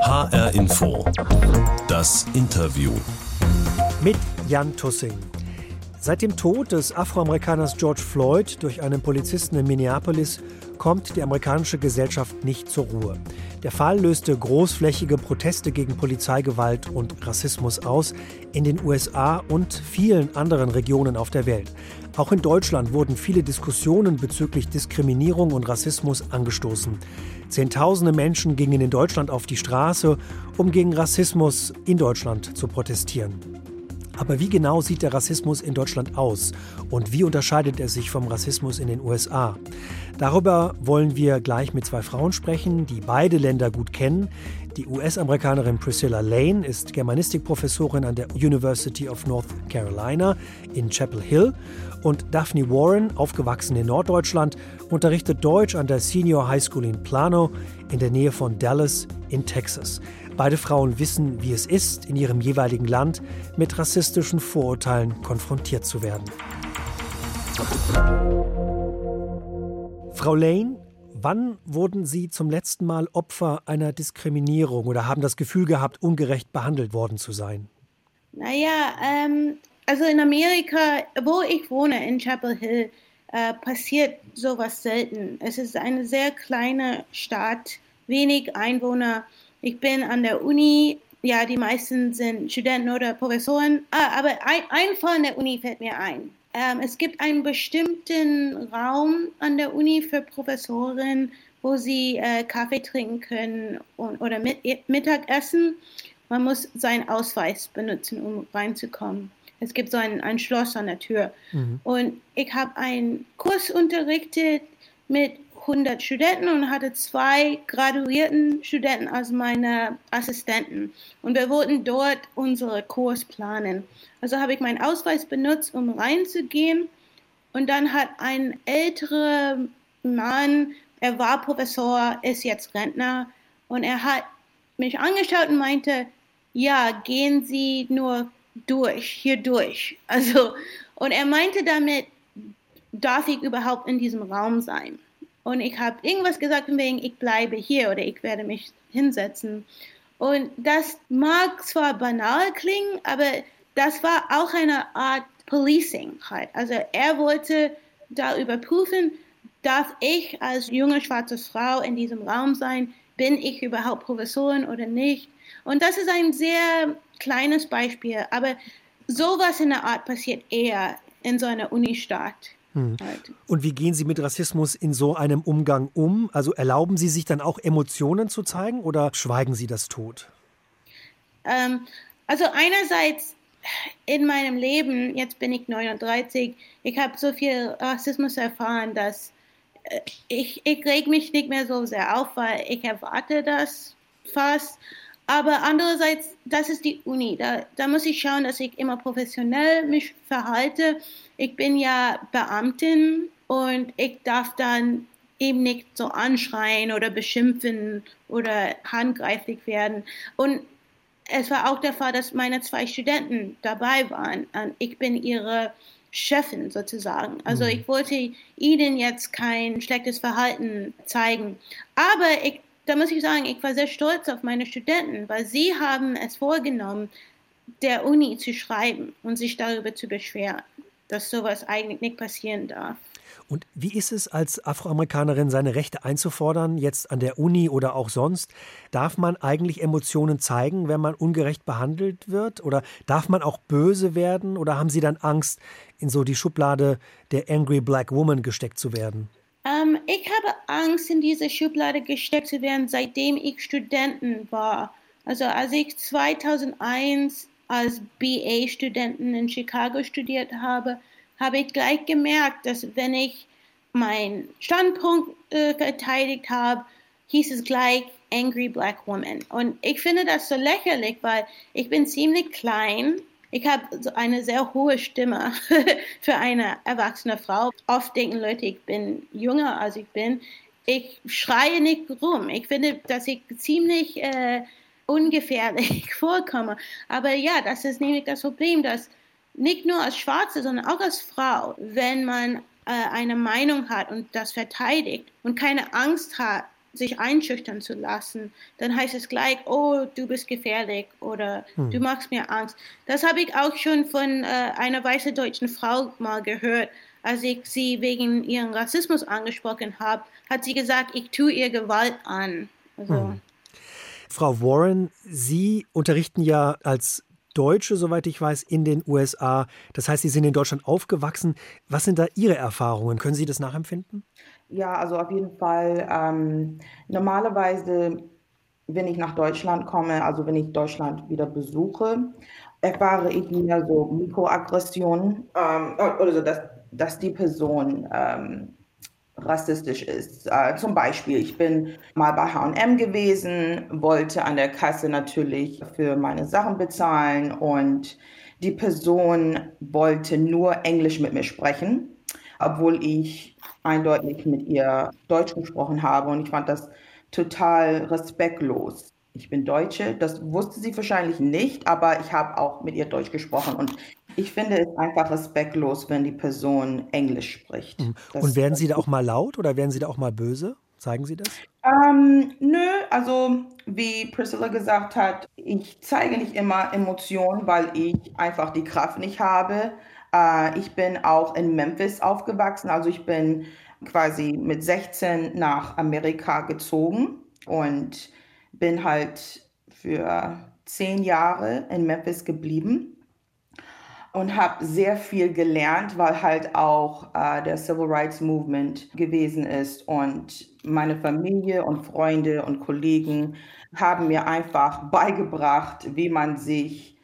HR Info. Das Interview. Mit Jan Tussing. Seit dem Tod des Afroamerikaners George Floyd durch einen Polizisten in Minneapolis kommt die amerikanische Gesellschaft nicht zur Ruhe. Der Fall löste großflächige Proteste gegen Polizeigewalt und Rassismus aus in den USA und vielen anderen Regionen auf der Welt. Auch in Deutschland wurden viele Diskussionen bezüglich Diskriminierung und Rassismus angestoßen. Zehntausende Menschen gingen in Deutschland auf die Straße, um gegen Rassismus in Deutschland zu protestieren. Aber wie genau sieht der Rassismus in Deutschland aus und wie unterscheidet er sich vom Rassismus in den USA? Darüber wollen wir gleich mit zwei Frauen sprechen, die beide Länder gut kennen. Die US-Amerikanerin Priscilla Lane ist Germanistikprofessorin an der University of North Carolina in Chapel Hill und Daphne Warren, aufgewachsen in Norddeutschland, unterrichtet Deutsch an der Senior High School in Plano in der Nähe von Dallas in Texas. Beide Frauen wissen, wie es ist, in ihrem jeweiligen Land mit rassistischen Vorurteilen konfrontiert zu werden. Frau Lane, wann wurden Sie zum letzten Mal Opfer einer Diskriminierung oder haben das Gefühl gehabt, ungerecht behandelt worden zu sein? Naja, ähm, also in Amerika, wo ich wohne, in Chapel Hill, äh, passiert sowas selten. Es ist eine sehr kleine Stadt, wenig Einwohner. Ich bin an der Uni, ja, die meisten sind Studenten oder Professoren. Ah, aber ein, ein von der Uni fällt mir ein. Ähm, es gibt einen bestimmten Raum an der Uni für Professoren, wo sie äh, Kaffee trinken können und, oder mit, Mittag essen. Man muss seinen Ausweis benutzen, um reinzukommen. Es gibt so ein, ein Schloss an der Tür. Mhm. Und ich habe einen Kurs unterrichtet mit 100 Studenten und hatte zwei graduierten Studenten als meine Assistenten. Und wir wollten dort unsere Kurs planen. Also habe ich meinen Ausweis benutzt, um reinzugehen. Und dann hat ein älterer Mann, er war Professor, ist jetzt Rentner, und er hat mich angeschaut und meinte, ja, gehen Sie nur durch, hier durch. Also, und er meinte damit, darf ich überhaupt in diesem Raum sein? Und ich habe irgendwas gesagt von wegen, ich bleibe hier oder ich werde mich hinsetzen. Und das mag zwar banal klingen, aber das war auch eine Art Policing halt. Also er wollte da überprüfen, darf ich als junge schwarze Frau in diesem Raum sein? Bin ich überhaupt Professorin oder nicht? Und das ist ein sehr kleines Beispiel, aber sowas in der Art passiert eher in so einer Unistadt. Hm. Halt. Und wie gehen Sie mit Rassismus in so einem Umgang um? Also erlauben Sie sich dann auch Emotionen zu zeigen oder schweigen Sie das tot? Ähm, also einerseits in meinem Leben, jetzt bin ich 39, ich habe so viel Rassismus erfahren, dass äh, ich, ich reg mich nicht mehr so sehr auf, weil ich erwarte das fast. Aber andererseits, das ist die Uni. Da, da muss ich schauen, dass ich immer professionell mich verhalte. Ich bin ja Beamtin und ich darf dann eben nicht so anschreien oder beschimpfen oder handgreiflich werden. Und es war auch der Fall, dass meine zwei Studenten dabei waren. Und ich bin ihre Chefin sozusagen. Also mhm. ich wollte ihnen jetzt kein schlechtes Verhalten zeigen. Aber ich da muss ich sagen, ich war sehr stolz auf meine Studenten, weil sie haben es vorgenommen, der Uni zu schreiben und sich darüber zu beschweren, dass sowas eigentlich nicht passieren darf. Und wie ist es als Afroamerikanerin, seine Rechte einzufordern, jetzt an der Uni oder auch sonst? Darf man eigentlich Emotionen zeigen, wenn man ungerecht behandelt wird? Oder darf man auch böse werden? Oder haben Sie dann Angst, in so die Schublade der Angry Black Woman gesteckt zu werden? Ähm, ich habe Angst, in diese Schublade gesteckt zu werden, seitdem ich Studentin war. Also als ich 2001 als BA-Studentin in Chicago studiert habe, habe ich gleich gemerkt, dass wenn ich meinen Standpunkt äh, verteidigt habe, hieß es gleich Angry Black Woman. Und ich finde das so lächerlich, weil ich bin ziemlich klein ich habe so eine sehr hohe Stimme für eine erwachsene Frau. Oft denken Leute, ich bin jünger als ich bin. Ich schreie nicht rum. Ich finde, dass ich ziemlich äh, ungefährlich vorkomme. Aber ja, das ist nämlich das Problem, dass nicht nur als Schwarze, sondern auch als Frau, wenn man äh, eine Meinung hat und das verteidigt und keine Angst hat, sich einschüchtern zu lassen, dann heißt es gleich, oh, du bist gefährlich oder hm. du machst mir Angst. Das habe ich auch schon von äh, einer weißen deutschen Frau mal gehört. Als ich sie wegen ihren Rassismus angesprochen habe, hat sie gesagt, ich tue ihr Gewalt an. Also, hm. Frau Warren, Sie unterrichten ja als Deutsche, soweit ich weiß, in den USA. Das heißt, Sie sind in Deutschland aufgewachsen. Was sind da Ihre Erfahrungen? Können Sie das nachempfinden? Ja, also auf jeden Fall. Ähm, normalerweise, wenn ich nach Deutschland komme, also wenn ich Deutschland wieder besuche, erfahre ich mehr so Mikroaggressionen ähm, oder so, dass, dass die Person ähm, rassistisch ist. Äh, zum Beispiel, ich bin mal bei HM gewesen, wollte an der Kasse natürlich für meine Sachen bezahlen und die Person wollte nur Englisch mit mir sprechen, obwohl ich eindeutig mit ihr Deutsch gesprochen habe und ich fand das total respektlos. Ich bin Deutsche, das wusste sie wahrscheinlich nicht, aber ich habe auch mit ihr Deutsch gesprochen und ich finde es einfach respektlos, wenn die Person Englisch spricht. Mhm. Und werden Sie da auch mal laut oder werden Sie da auch mal böse? Zeigen Sie das? Ähm, nö, also wie Priscilla gesagt hat, ich zeige nicht immer Emotionen, weil ich einfach die Kraft nicht habe. Äh, ich bin auch in Memphis aufgewachsen, also ich bin quasi mit 16 nach Amerika gezogen und bin halt für zehn Jahre in Memphis geblieben und habe sehr viel gelernt, weil halt auch äh, der Civil Rights Movement gewesen ist und meine Familie und Freunde und Kollegen haben mir einfach beigebracht, wie man sich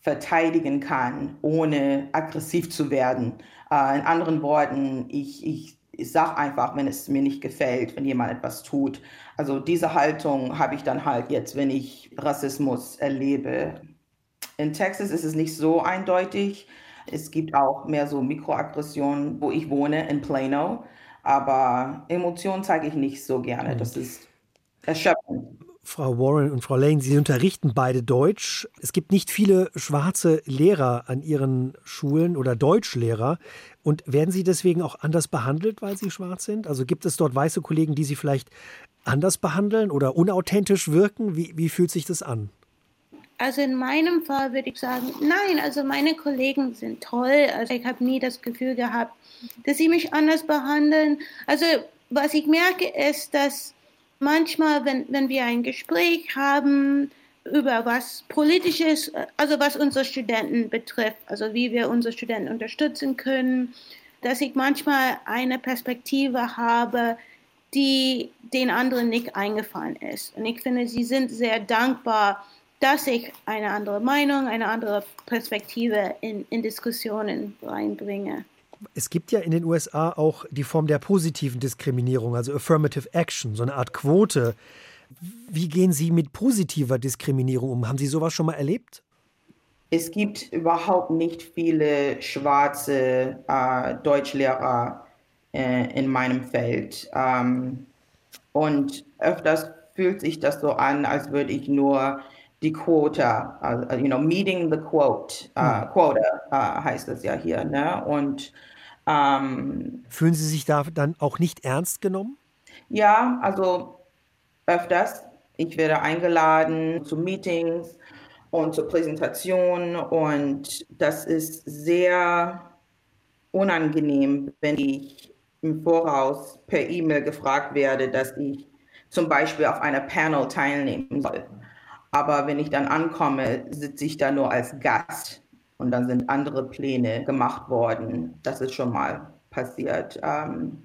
verteidigen kann, ohne aggressiv zu werden. Äh, in anderen Worten, ich, ich, ich sage einfach, wenn es mir nicht gefällt, wenn jemand etwas tut. Also diese Haltung habe ich dann halt jetzt, wenn ich Rassismus erlebe. In Texas ist es nicht so eindeutig. Es gibt auch mehr so Mikroaggressionen, wo ich wohne, in Plano. Aber Emotionen zeige ich nicht so gerne. Das ist erschöpfend. Frau Warren und Frau Lane, Sie unterrichten beide Deutsch. Es gibt nicht viele schwarze Lehrer an Ihren Schulen oder Deutschlehrer. Und werden Sie deswegen auch anders behandelt, weil Sie schwarz sind? Also gibt es dort weiße Kollegen, die Sie vielleicht anders behandeln oder unauthentisch wirken? Wie, wie fühlt sich das an? Also in meinem Fall würde ich sagen, nein, also meine Kollegen sind toll. Also ich habe nie das Gefühl gehabt, dass sie mich anders behandeln. Also was ich merke ist, dass manchmal, wenn, wenn wir ein Gespräch haben über was politisches, also was unsere Studenten betrifft, also wie wir unsere Studenten unterstützen können, dass ich manchmal eine Perspektive habe, die den anderen nicht eingefallen ist. Und ich finde, sie sind sehr dankbar, dass ich eine andere Meinung, eine andere Perspektive in, in Diskussionen reinbringe. Es gibt ja in den USA auch die Form der positiven Diskriminierung, also Affirmative Action, so eine Art Quote. Wie gehen Sie mit positiver Diskriminierung um? Haben Sie sowas schon mal erlebt? Es gibt überhaupt nicht viele schwarze äh, Deutschlehrer äh, in meinem Feld. Ähm, und öfters fühlt sich das so an, als würde ich nur die Quota, uh, you know, meeting the quote, uh, quota uh, heißt es ja hier, ne? Und ähm, fühlen Sie sich da dann auch nicht ernst genommen? Ja, also öfters. Ich werde eingeladen zu Meetings und zur Präsentation und das ist sehr unangenehm, wenn ich im Voraus per E-Mail gefragt werde, dass ich zum Beispiel auf einer Panel teilnehmen soll. Aber wenn ich dann ankomme, sitze ich da nur als Gast und dann sind andere Pläne gemacht worden. Das ist schon mal passiert. Ähm,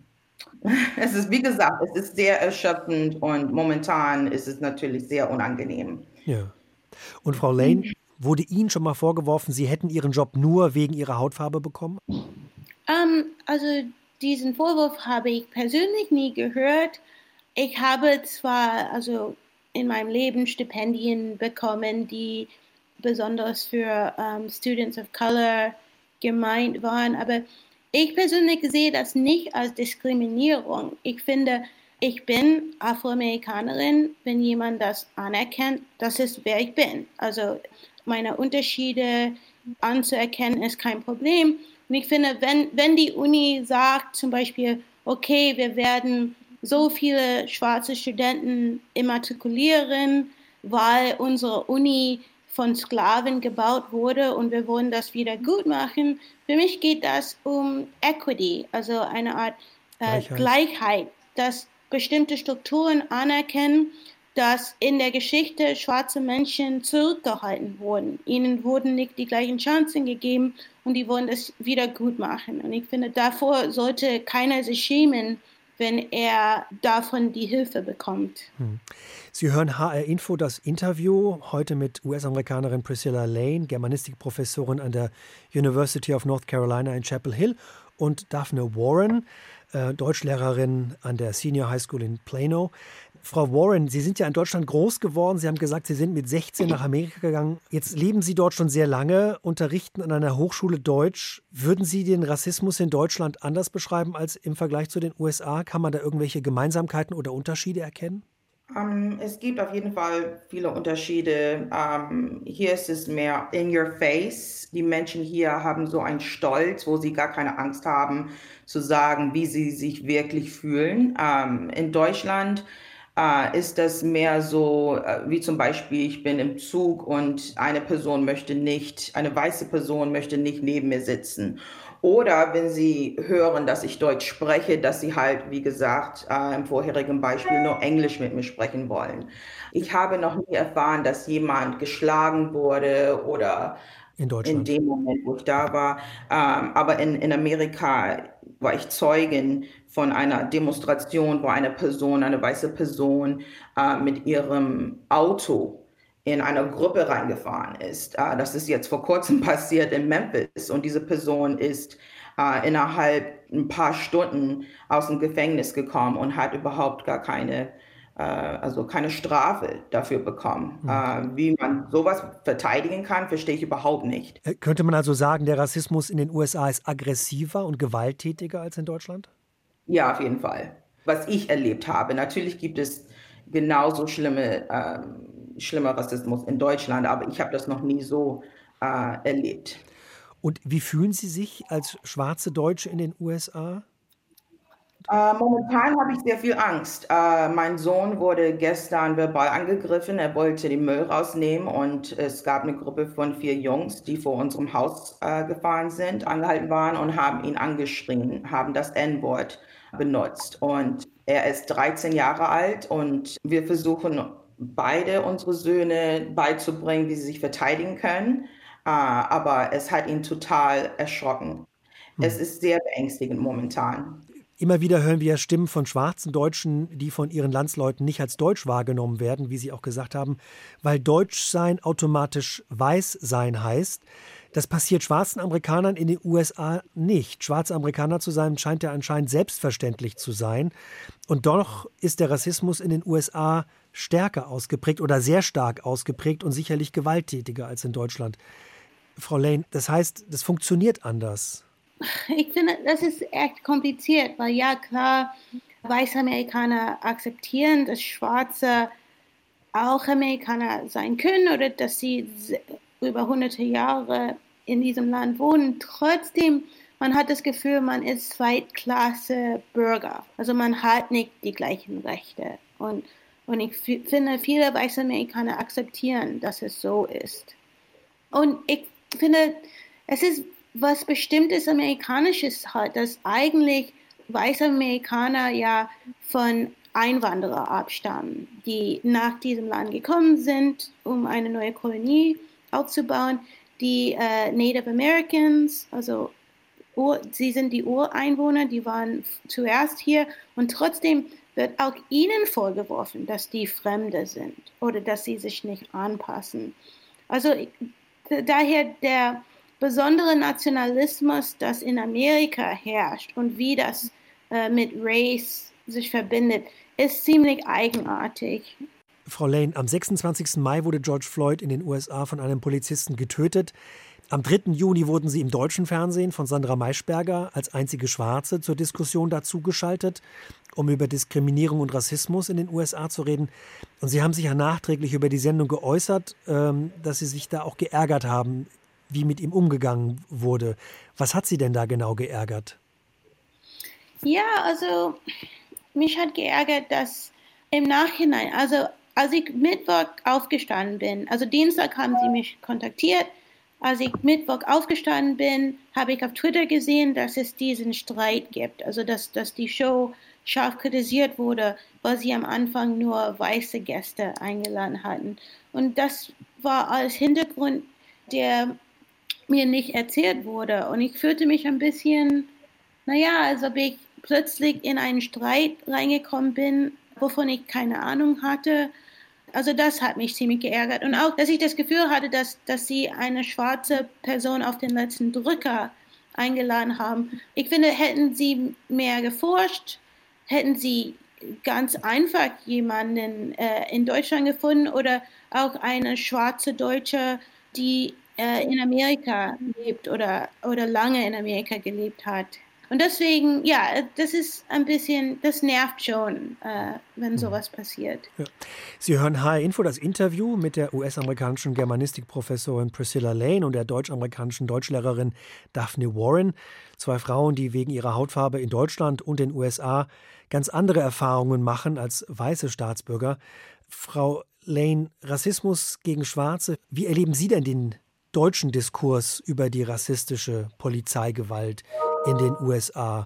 es ist, wie gesagt, es ist sehr erschöpfend und momentan ist es natürlich sehr unangenehm. Ja. Und Frau Lane, wurde Ihnen schon mal vorgeworfen, Sie hätten Ihren Job nur wegen Ihrer Hautfarbe bekommen? Um, ähm, also diesen Vorwurf habe ich persönlich nie gehört. Ich habe zwar also in meinem Leben Stipendien bekommen, die besonders für ähm, Students of Color gemeint waren. Aber ich persönlich sehe das nicht als Diskriminierung. Ich finde, ich bin Afroamerikanerin. Wenn jemand das anerkennt, das ist wer ich bin. Also meine Unterschiede anzuerkennen ist kein Problem. Und ich finde, wenn, wenn die Uni sagt zum Beispiel, okay, wir werden so viele schwarze Studenten immatrikulieren, weil unsere Uni von Sklaven gebaut wurde und wir wollen das wieder gut machen. Für mich geht das um Equity, also eine Art äh, Gleichheit. Gleichheit, dass bestimmte Strukturen anerkennen, dass in der Geschichte schwarze Menschen zurückgehalten wurden. Ihnen wurden nicht die gleichen Chancen gegeben und die wollen das wieder gut machen. Und ich finde, davor sollte keiner sich schämen, wenn er davon die Hilfe bekommt. Hm. Sie hören HR Info das Interview heute mit US-Amerikanerin Priscilla Lane, Germanistikprofessorin an der University of North Carolina in Chapel Hill und Daphne Warren, äh, Deutschlehrerin an der Senior High School in Plano. Frau Warren, Sie sind ja in Deutschland groß geworden. Sie haben gesagt, Sie sind mit 16 nach Amerika gegangen. Jetzt leben Sie dort schon sehr lange, unterrichten an einer Hochschule Deutsch. Würden Sie den Rassismus in Deutschland anders beschreiben als im Vergleich zu den USA? Kann man da irgendwelche Gemeinsamkeiten oder Unterschiede erkennen? Um, ähm, es gibt auf jeden Fall viele Unterschiede. Um, ähm, hier ist es mehr in your face. Die Menschen hier haben so einen Stolz, wo sie gar keine Angst haben zu sagen, wie sie sich wirklich fühlen. Um, ähm, in Deutschland äh, ist das mehr so, äh, wie zum Beispiel, ich bin im Zug und eine Person möchte nicht, eine weiße Person möchte nicht neben mir sitzen. Oder wenn sie hören, dass ich Deutsch spreche, dass sie halt, wie gesagt, äh, im vorherigen Beispiel nur Englisch mit mir sprechen wollen. Ich habe noch nie erfahren, dass jemand geschlagen wurde oder in, in dem Moment, wo ich da war. Ähm, aber in, in Amerika war ich Zeugin von einer Demonstration, wo eine Person, eine weiße Person äh, mit ihrem Auto in eine Gruppe reingefahren ist. Äh, das ist jetzt vor kurzem passiert in Memphis und diese Person ist äh, innerhalb ein paar Stunden aus dem Gefängnis gekommen und hat überhaupt gar keine also keine Strafe dafür bekommen. Mhm. Wie man sowas verteidigen kann, verstehe ich überhaupt nicht. Äh, könnte man also sagen, der Rassismus in den USA ist aggressiver und gewalttätiger als in Deutschland? Ja, auf jeden Fall. Was ich erlebt habe. Natürlich gibt es genauso schlimme, ähm, schlimmer Rassismus in Deutschland, aber ich habe das noch nie so äh, erlebt. Und wie fühlen Sie sich als schwarze Deutsche in den USA? Äh, momentan habe ich sehr viel Angst. Äh, mein Sohn wurde gestern verbal angegriffen. Er wollte den Müll rausnehmen und es gab eine Gruppe von vier Jungs, die vor unserem Haus äh, gefahren sind, angehalten waren und haben ihn angeschrien, haben das N-Wort benutzt. Und er ist 13 Jahre alt und wir versuchen beide unsere Söhne beizubringen, wie sie sich verteidigen können. Äh, aber es hat ihn total erschrocken. Hm. Es ist sehr beängstigend momentan. Immer wieder hören wir Stimmen von schwarzen Deutschen, die von ihren Landsleuten nicht als deutsch wahrgenommen werden, wie Sie auch gesagt haben, weil Deutsch sein automatisch weiß sein heißt. Das passiert schwarzen Amerikanern in den USA nicht. Schwarze Amerikaner zu sein scheint ja anscheinend selbstverständlich zu sein. Und doch ist der Rassismus in den USA stärker ausgeprägt oder sehr stark ausgeprägt und sicherlich gewalttätiger als in Deutschland. Frau Lane, das heißt, das funktioniert anders ich finde, das ist echt kompliziert, weil ja klar, weiße Amerikaner akzeptieren, dass Schwarze auch Amerikaner sein können oder dass sie über hunderte Jahre in diesem Land wohnen. Trotzdem, man hat das Gefühl, man ist Zweitklasse Bürger. Also man hat nicht die gleichen Rechte. Und, und ich finde, viele weiße Amerikaner akzeptieren, dass es so ist. Und ich finde, es ist was bestimmtes Amerikanisches hat, dass eigentlich weiße Amerikaner ja von Einwanderer abstammen, die nach diesem Land gekommen sind, um eine neue Kolonie aufzubauen. Die äh, Native Americans, also Ur, sie sind die Ureinwohner, die waren zuerst hier und trotzdem wird auch ihnen vorgeworfen, dass die Fremde sind oder dass sie sich nicht anpassen. Also daher der besondere Nationalismus, das in Amerika herrscht und wie das äh, mit Race sich verbindet, ist ziemlich eigenartig. Frau Lane, am 26. Mai wurde George Floyd in den USA von einem Polizisten getötet. Am 3. Juni wurden sie im deutschen Fernsehen von Sandra Maischberger als einzige Schwarze zur Diskussion dazugeschaltet, um über Diskriminierung und Rassismus in den USA zu reden. Und Sie haben sich ja nachträglich über die Sendung geäußert, ähm, dass Sie sich da auch geärgert haben wie mit ihm umgegangen wurde. Was hat Sie denn da genau geärgert? Ja, also mich hat geärgert, dass im Nachhinein, also als ich Mittwoch aufgestanden bin, also Dienstag haben sie mich kontaktiert, als ich Mittwoch aufgestanden bin, habe ich auf Twitter gesehen, dass es diesen Streit gibt, also dass, dass die Show scharf kritisiert wurde, weil sie am Anfang nur weiße Gäste eingeladen hatten. Und das war als Hintergrund, der mir nicht erzählt wurde. Und ich fühlte mich ein bisschen, naja, als ob ich plötzlich in einen Streit reingekommen bin, wovon ich keine Ahnung hatte. Also das hat mich ziemlich geärgert. Und auch, dass ich das Gefühl hatte, dass, dass sie eine schwarze Person auf den letzten Drücker eingeladen haben. Ich finde, hätten sie mehr geforscht, hätten sie ganz einfach jemanden äh, in Deutschland gefunden oder auch eine schwarze Deutsche, die äh, in Amerika lebt oder, oder lange in Amerika gelebt hat. Und deswegen, ja, das ist ein bisschen, das nervt schon, äh, wenn mhm. sowas passiert. Ja. Sie hören HR Info, das Interview mit der US-amerikanischen Germanistikprofessorin Priscilla Lane und der deutsch-amerikanischen Deutschlehrerin Daphne Warren. Zwei Frauen, die wegen ihrer Hautfarbe in Deutschland und den USA ganz andere Erfahrungen machen als weiße Staatsbürger. Frau Lane, Rassismus gegen Schwarze, wie erleben Sie denn den deutschen Diskurs über die rassistische Polizeigewalt in den USA?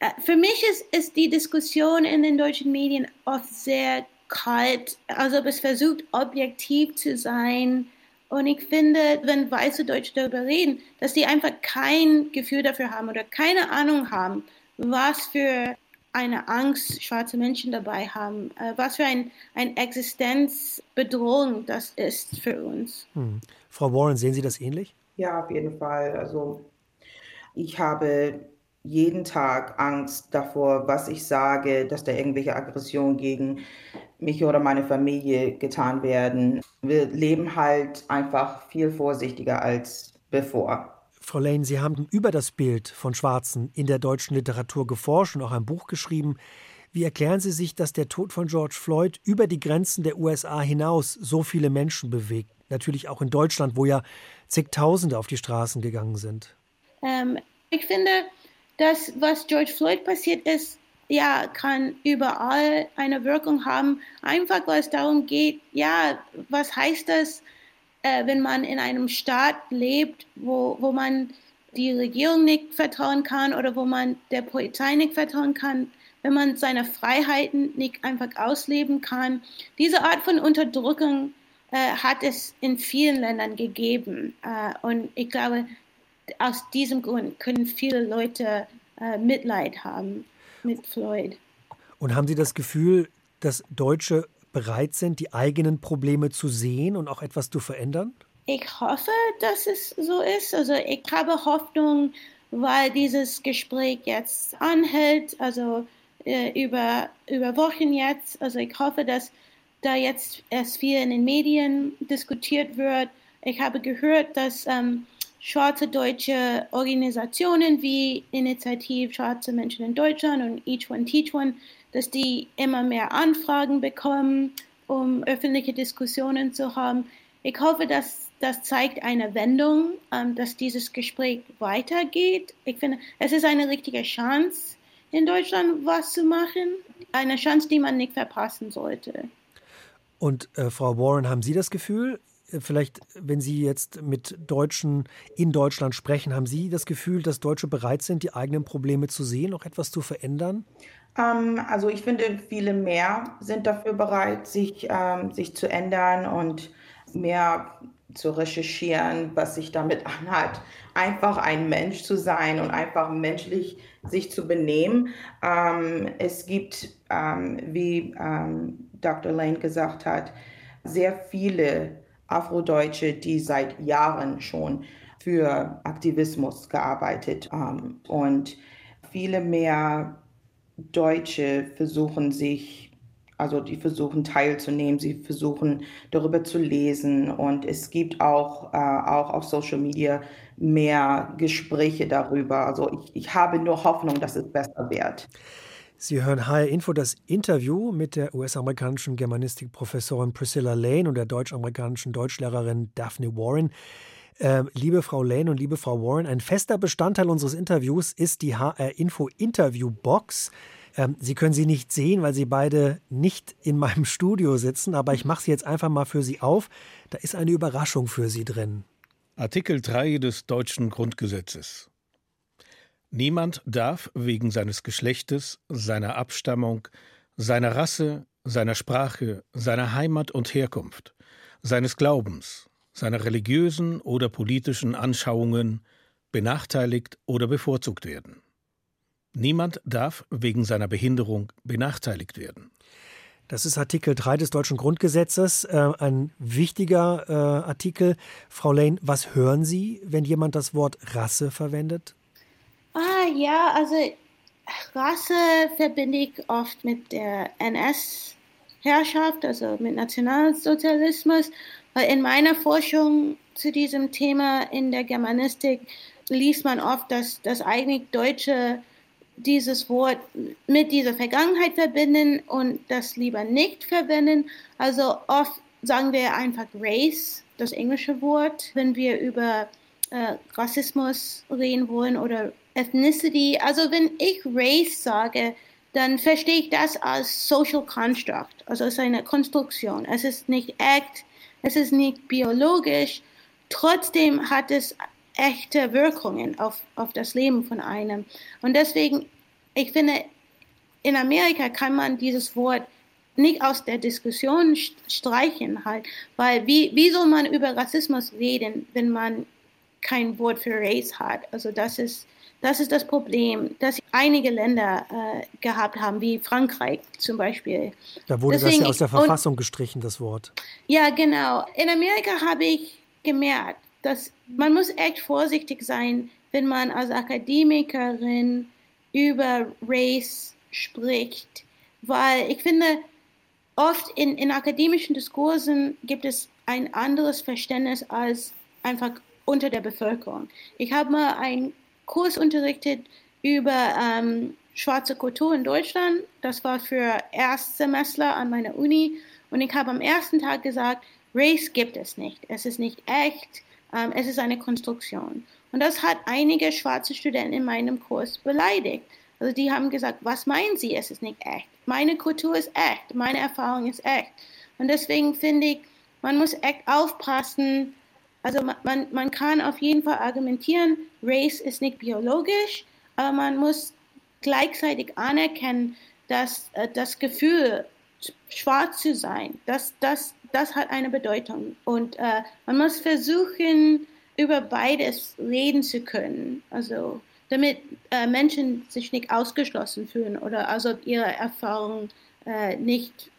Äh, für mich ist, ist die Diskussion in den deutschen Medien oft sehr kalt, also es versucht objektiv zu sein. Und ich finde, wenn weiße Deutsche darüber reden, dass die einfach kein Gefühl dafür haben oder keine Ahnung haben, was für eine Angst schwarze Menschen dabei haben, äh, was für ein, eine Existenzbedrohung das ist für uns. Hm. Frau Warren, sehen Sie das ähnlich? Ja, auf jeden Fall. Also ich habe jeden Tag Angst davor, was ich sage, dass da irgendwelche Aggressionen gegen mich oder meine Familie getan werden. Wir leben halt einfach viel vorsichtiger als bevor. Frau Lane, Sie haben über das Bild von Schwarzen in der deutschen Literatur geforscht und auch ein Buch geschrieben. Wie erklären Sie sich, dass der Tod von George Floyd über die Grenzen der USA hinaus so viele Menschen bewegt? Natürlich auch in Deutschland, wo ja zigtausende auf die Straßen gegangen sind. Ähm, ich finde, das, was George Floyd passiert ist, ja, kann überall eine Wirkung haben, einfach weil es darum geht, ja, was heißt das, äh, wenn man in einem Staat lebt, wo, wo man die Regierung nicht vertrauen kann oder wo man der Polizei nicht vertrauen kann, wenn man seine Freiheiten nicht einfach ausleben kann. Diese Art von Unterdrückung äh, hat es in vielen Ländern gegeben. Äh, und ich glaube, aus diesem Grund können viele Leute äh, Mitleid haben mit Floyd. Und haben Sie das Gefühl, dass Deutsche bereit sind, die eigenen Probleme zu sehen und auch etwas zu verändern? Ich hoffe, dass es so ist. Also ich habe Hoffnung, weil dieses Gespräch jetzt anhält, also äh, über, über Wochen jetzt. Also ich hoffe, dass da jetzt erst viel in den Medien diskutiert wird. Ich habe gehört, dass ähm, schwarze deutsche Organisationen wie Initiative Schwarze Menschen in Deutschland und Each One Teach One, dass die immer mehr Anfragen bekommen, um öffentliche Diskussionen zu haben. Ich hoffe, dass das zeigt eine Wendung, ähm, dass dieses Gespräch weitergeht. Ich finde, es ist eine richtige Chance, in Deutschland was zu machen. Eine Chance, die man nicht verpassen sollte. Und äh, Frau Warren, haben Sie das Gefühl, vielleicht, wenn Sie jetzt mit Deutschen in Deutschland sprechen, haben Sie das Gefühl, dass Deutsche bereit sind, die eigenen Probleme zu sehen, auch etwas zu verändern? Ähm, also ich finde, viele mehr sind dafür bereit, sich, ähm, sich zu ändern und mehr zu recherchieren, was sich damit anhat, einfach ein Mensch zu sein und einfach menschlich sich zu benehmen. Ähm, es gibt, ähm, wie ähm, Dr. Lane gesagt hat, sehr viele Afrodeutsche, die seit Jahren schon für Aktivismus gearbeitet haben. Und viele mehr Deutsche versuchen sich, also die versuchen teilzunehmen, sie versuchen darüber zu lesen. Und es gibt auch, äh, auch auf Social Media mehr Gespräche darüber. Also ich, ich habe nur Hoffnung, dass es besser wird. Sie hören HR Info das Interview mit der US-amerikanischen Germanistikprofessorin Priscilla Lane und der deutsch-amerikanischen Deutschlehrerin Daphne Warren. Äh, liebe Frau Lane und liebe Frau Warren, ein fester Bestandteil unseres Interviews ist die HR Info Interview Box. Ähm, sie können sie nicht sehen, weil sie beide nicht in meinem Studio sitzen, aber ich mache sie jetzt einfach mal für Sie auf. Da ist eine Überraschung für Sie drin. Artikel 3 des deutschen Grundgesetzes. Niemand darf wegen seines Geschlechtes, seiner Abstammung, seiner Rasse, seiner Sprache, seiner Heimat und Herkunft, seines Glaubens, seiner religiösen oder politischen Anschauungen benachteiligt oder bevorzugt werden. Niemand darf wegen seiner Behinderung benachteiligt werden. Das ist Artikel 3 des deutschen Grundgesetzes, äh, ein wichtiger äh, Artikel. Frau Lane, was hören Sie, wenn jemand das Wort Rasse verwendet? Ah ja, also Rasse verbinde ich oft mit der NS-Herrschaft, also mit Nationalsozialismus. In meiner Forschung zu diesem Thema in der Germanistik liest man oft, dass, dass eigentlich Deutsche dieses Wort mit dieser Vergangenheit verbinden und das lieber nicht verwenden. Also oft sagen wir einfach Race, das englische Wort, wenn wir über äh, Rassismus reden wollen oder Ethnicity. Also wenn ich Race sage, dann verstehe ich das als Social Construct, also als eine Konstruktion. Es ist nicht echt, es ist nicht biologisch, trotzdem hat es echte Wirkungen auf, auf das Leben von einem. Und deswegen, ich finde, in Amerika kann man dieses Wort nicht aus der Diskussion streichen, halt, weil wie, wie soll man über Rassismus reden, wenn man kein Wort für Race hat? Also das ist, das ist das Problem, das einige Länder äh, gehabt haben, wie Frankreich zum Beispiel. Da wurde Deswegen, das ja aus der Verfassung und, gestrichen, das Wort. Ja, genau. In Amerika habe ich gemerkt, dass man muss echt vorsichtig sein, wenn man als Akademikerin über Race spricht, weil ich finde, oft in, in akademischen Diskursen gibt es ein anderes Verständnis als einfach unter der Bevölkerung. Ich habe mal einen Kurs unterrichtet über ähm, schwarze Kultur in Deutschland. Das war für Erstsemestler an meiner Uni. Und ich habe am ersten Tag gesagt, Race gibt es nicht. Es ist nicht echt. Ähm, es ist eine Konstruktion. Und das hat einige schwarze Studenten in meinem Kurs beleidigt. Also die haben gesagt, was meinen Sie, es ist nicht echt? Meine Kultur ist echt, meine Erfahrung ist echt. Und deswegen finde ich, man muss echt aufpassen. Also man, man, kann auf jeden Fall argumentieren, Race ist nicht biologisch, aber man muss gleichzeitig anerkennen, dass äh, das Gefühl, schwarz zu sein, das, das das hat eine Bedeutung. Und äh, man muss versuchen, über beides reden zu können. Also damit äh, Menschen sich nicht ausgeschlossen fühlen oder also ihre Erfahrung äh, nicht,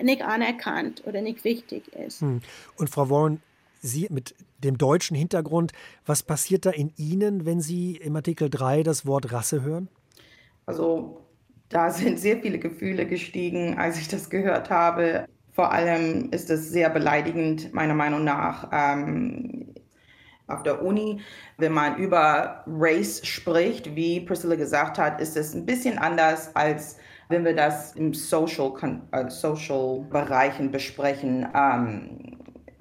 nicht anerkannt oder nicht wichtig ist. Hm. Und Frau Warren, Sie mit dem deutschen Hintergrund, was passiert da in Ihnen, wenn Sie im Artikel 3 das Wort Rasse hören? Also da sind sehr viele Gefühle gestiegen, als ich das gehört habe. Vor allem ist es sehr beleidigend, meiner Meinung nach, ähm, auf der Uni, wenn man über Race spricht, wie Priscilla gesagt hat, ist es ein bisschen anders, als wenn wir das im Social, äh, Social Bereichen besprechen. Ähm,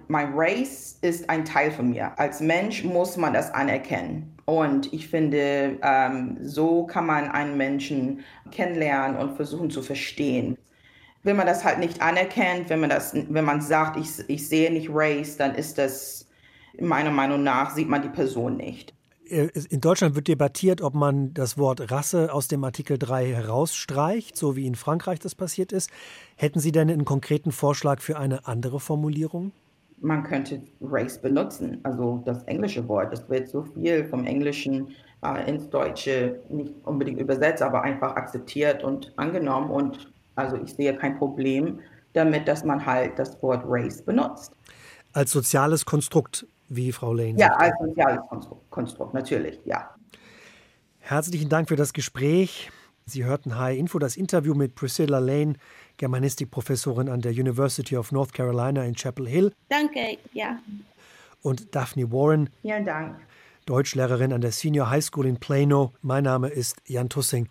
mein Race ist ein Teil von mir. Als Mensch muss man das anerkennen. Und ich finde, ähm, so kann man einen Menschen kennenlernen und versuchen zu verstehen wenn man das halt nicht anerkennt, wenn man das, wenn man sagt, ich, ich sehe nicht Race, dann ist das meiner Meinung nach sieht man die Person nicht. Äh, in Deutschland wird debattiert, ob man das Wort Rasse aus dem Artikel 3 herausstreicht, so wie in Frankreich das passiert ist. Hätten Sie denn einen konkreten Vorschlag für eine andere Formulierung? Man könnte Race benutzen, also das englische Wort. Es wird so viel vom Englischen äh, ins Deutsche nicht unbedingt übersetzt, aber einfach akzeptiert und angenommen. Und also ich sehe kein Problem damit, dass man halt das Wort Race benutzt. Als soziales Konstrukt, wie Frau Lane Ja, als soziales Konstrukt, Konstrukt, natürlich, ja. Herzlichen Dank für das Gespräch. Sie hörten High Info, das Interview mit Priscilla Lane, Germanistikprofessorin an der University of North Carolina in Chapel Hill. Danke, ja. Und Daphne Warren. Vielen Dank. Deutschlehrerin an der Senior High School in Plano. Mein Name ist Jan Tussing.